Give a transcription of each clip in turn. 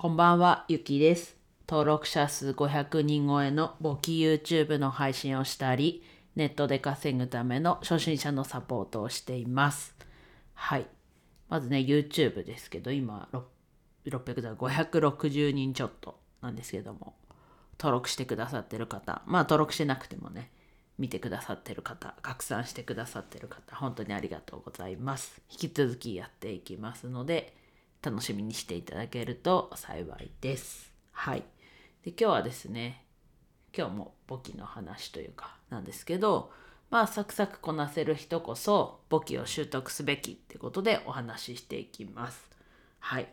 こんばんは、ゆきです。登録者数500人超えの簿記 YouTube の配信をしたり、ネットで稼ぐための初心者のサポートをしています。はい。まずね、YouTube ですけど、今、600だ、560人ちょっとなんですけども、登録してくださってる方、まあ登録してなくてもね、見てくださってる方、拡散してくださってる方、本当にありがとうございます。引き続きやっていきますので、楽しみにしていただけると幸いです。はい。で、今日はですね、今日も簿記の話というかなんですけど、まあサクサクこなせる人こそ簿記を習得すべきってことでお話ししていきます。はい。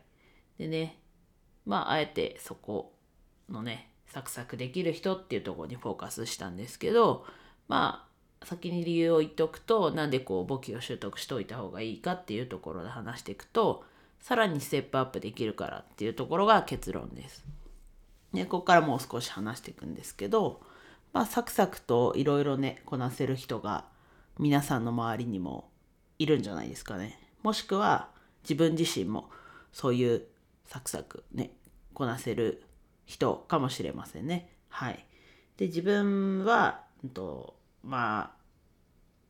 でね、まああえてそこのね、サクサクできる人っていうところにフォーカスしたんですけど、まあ先に理由を言っておくとなんでこう簿記を習得しておいた方がいいかっていうところで話していくとさらにステップアップできるからっていうところが結論です。でここからもう少し話していくんですけど、まあ、サクサクといろいろねこなせる人が皆さんの周りにもいるんじゃないですかね。もしくは自分自身もそういうサクサクねこなせる人かもしれませんね。はい。で自分は、うんと、まあ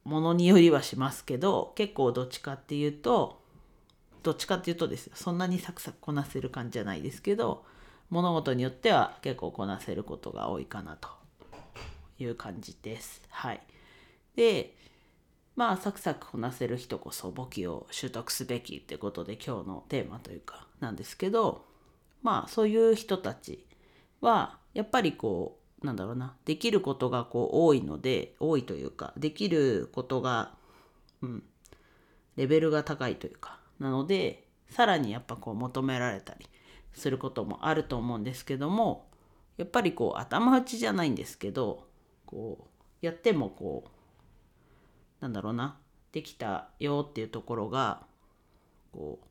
ものによりはしますけど結構どっちかっていうとどっちかっていうとですよそんなにサクサクこなせる感じじゃないですけど物事によっては結構こなせることが多いかなという感じです。はい。でまあサクサクこなせる人こそ簿記を習得すべきってことで今日のテーマというかなんですけどまあそういう人たちはやっぱりこうなんだろうなできることがこう多いので多いというかできることがうんレベルが高いというかなのでさらにやっぱこう求められたりすることもあると思うんですけどもやっぱりこう頭打ちじゃないんですけどこうやってもこうなんだろうなできたよっていうところがこう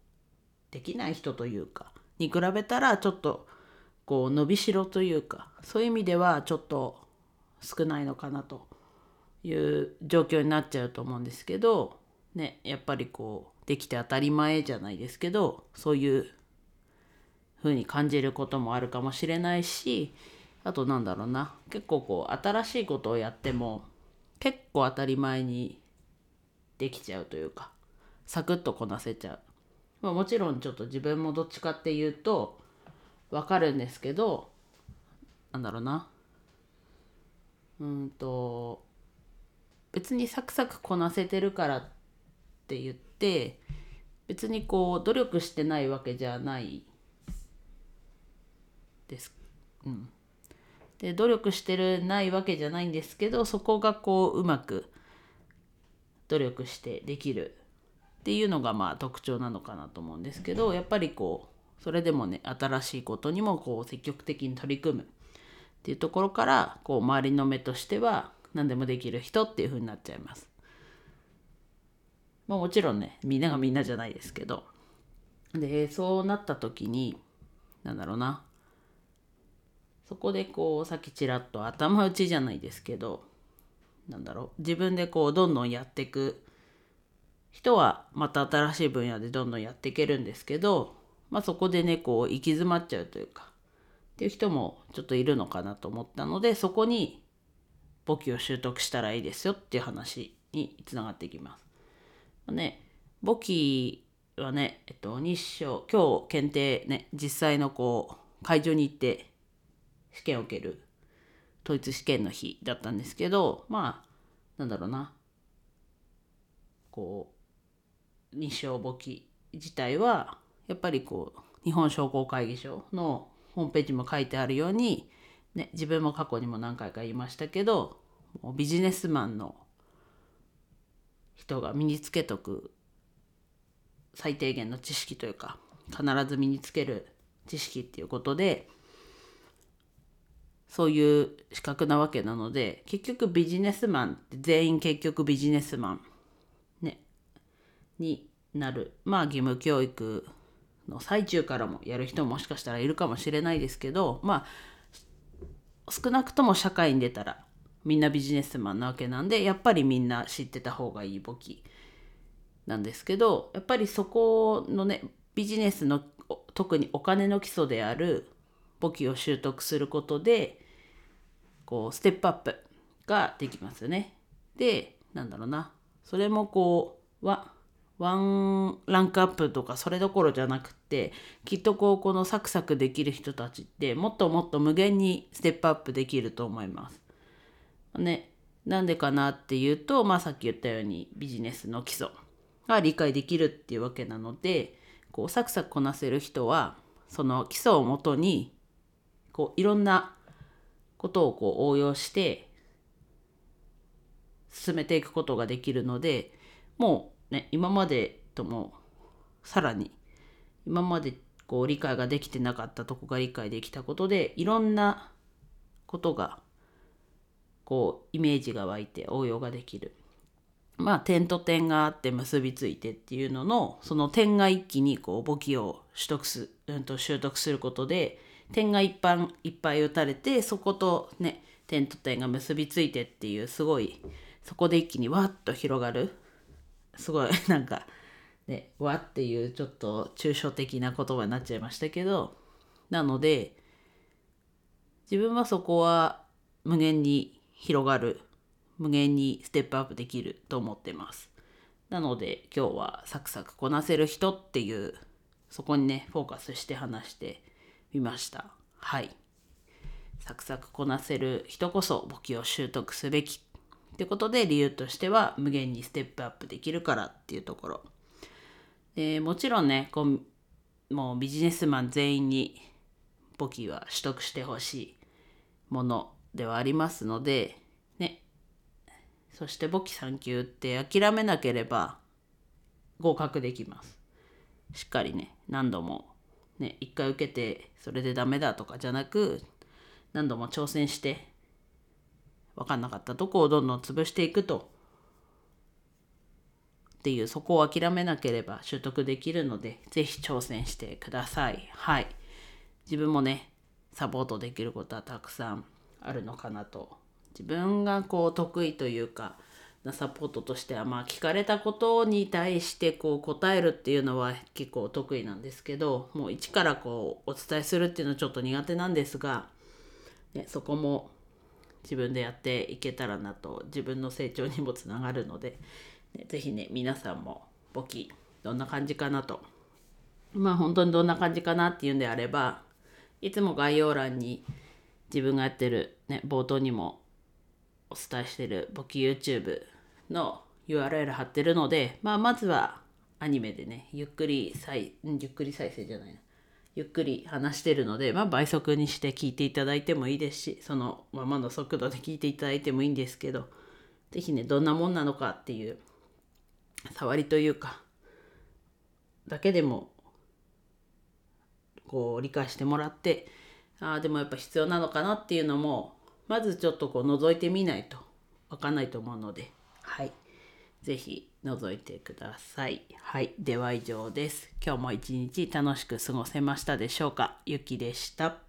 できない人というかに比べたらちょっとこう伸びしろというかそういう意味ではちょっと少ないのかなという状況になっちゃうと思うんですけどねやっぱりこうできて当たり前じゃないですけどそういう風に感じることもあるかもしれないしあとなんだろうな結構こう新しいことをやっても結構当たり前にできちゃうというかサクッとこなせちゃう、ま、もちろんちょっと自分もどっちかっていうと分かるんですけどなんだろうなうんと別にサクサクこなせてるからって言って別にこう努力してないわけじゃないです。うん、で努力してるないわけじゃないんですけどそこがこううまく努力してできるっていうのがまあ特徴なのかなと思うんですけどやっぱりこうそれでもね新しいことにもこう積極的に取り組むっていうところからこう周りの目としては何でもできる人っていう風になっちゃいます。まあもちろんねみんながみんなじゃないですけど。でそうなった時になんだろうな。そこでこうさっきちらっと頭打ちじゃないですけどなんだろう。自分でこうどんどんやっていく。人はまた新しい分野でどんどんやっていけるんですけど、まあ、そこでねこう行き詰まっちゃうというか。っていう人もちょっといるのかなと思ったのでそこに簿記を習得したらいいですよっていう話につながっていきます。ね簿記はね、えっと、日照今日検定ね実際のこう会場に行って試験を受ける統一試験の日だったんですけどまあなんだろうなこう日照簿記自体はやっぱりこう日本商工会議所のホームページも書いてあるように、ね、自分も過去にも何回か言いましたけどビジネスマンの人が身につけとく最低限の知識というか必ず身につける知識っていうことでそういう資格なわけなので結局ビジネスマンって全員結局ビジネスマン、ね、になる。まあ義務教育の最中からもやる人ももしかしたらいるかもしれないですけどまあ少なくとも社会に出たらみんなビジネスマンなわけなんでやっぱりみんな知ってた方がいい簿記なんですけどやっぱりそこのねビジネスの特にお金の基礎である簿記を習得することでこうステップアップができますよね。でなんだろうなそれもこうワワンランクアップとかそれどころじゃなくってきっとこうこのサクサクできる人たちってもっともっと無限にステップアップできると思います。ね、なんでかなっていうと、まあ、さっき言ったようにビジネスの基礎が理解できるっていうわけなのでこうサクサクこなせる人はその基礎をもとにこういろんなことをこう応用して進めていくことができるのでもうね今までともさらに今までこう理解ができてなかったとこが理解できたことでいろんなことがこうイメージが湧いて応用ができる。まあ点と点があって結びついてっていうののその点が一気にこう簿記を取得す、うん、と習得することで点がいっぱいいっぱい打たれてそことね点と点が結びついてっていうすごいそこで一気にわっと広がるすごい なんかねわっていうちょっと抽象的な言葉になっちゃいましたけどなので自分はそこは無限に広がる無限にステップアップできると思ってます。なので今日はサクサクこなせる人っていうそこにねフォーカスして話してみました。はい。サクサクこなせる人こそ簿記を習得すべきってことで理由としては無限にステップアップできるからっていうところ。でもちろんねこうもうビジネスマン全員に簿記は取得してほしいものではありますのでね。そして簿記3級って諦めなければ合格できます。しっかりね何度もね一回受けてそれでダメだとかじゃなく何度も挑戦して分かんなかったとこをどんどん潰していくと。っていうそこを諦めなければ習得できるので是非挑戦してください。はい。自分もねサポートできることはたくさんあるのかなと。自分がこう得意というかなサポートとしてはまあ聞かれたことに対してこう答えるっていうのは結構得意なんですけどもう一からこうお伝えするっていうのはちょっと苦手なんですが、ね、そこも自分でやっていけたらなと自分の成長にもつながるので、ね、是非ね皆さんも簿記どんな感じかなと。まあ本当にどんな感じかなっていうんであればいつも概要欄に自分がやってる、ね、冒頭にもお伝えしてる簿記 YouTube の URL 貼ってるので、まあ、まずはアニメでねゆっくり再ゆっくり再生じゃないな。ゆっくり話してるので、まあ、倍速にして聞いていただいてもいいですしそのままの速度で聞いていただいてもいいんですけど是非ねどんなもんなのかっていう触りというかだけでもこう理解してもらってあでもやっぱ必要なのかなっていうのもまずちょっとこう覗いてみないと分かんないと思うので。はい。是非覗いてください。はい。では以上です。今日も一日楽しく過ごせましたでしょうか？ゆきでした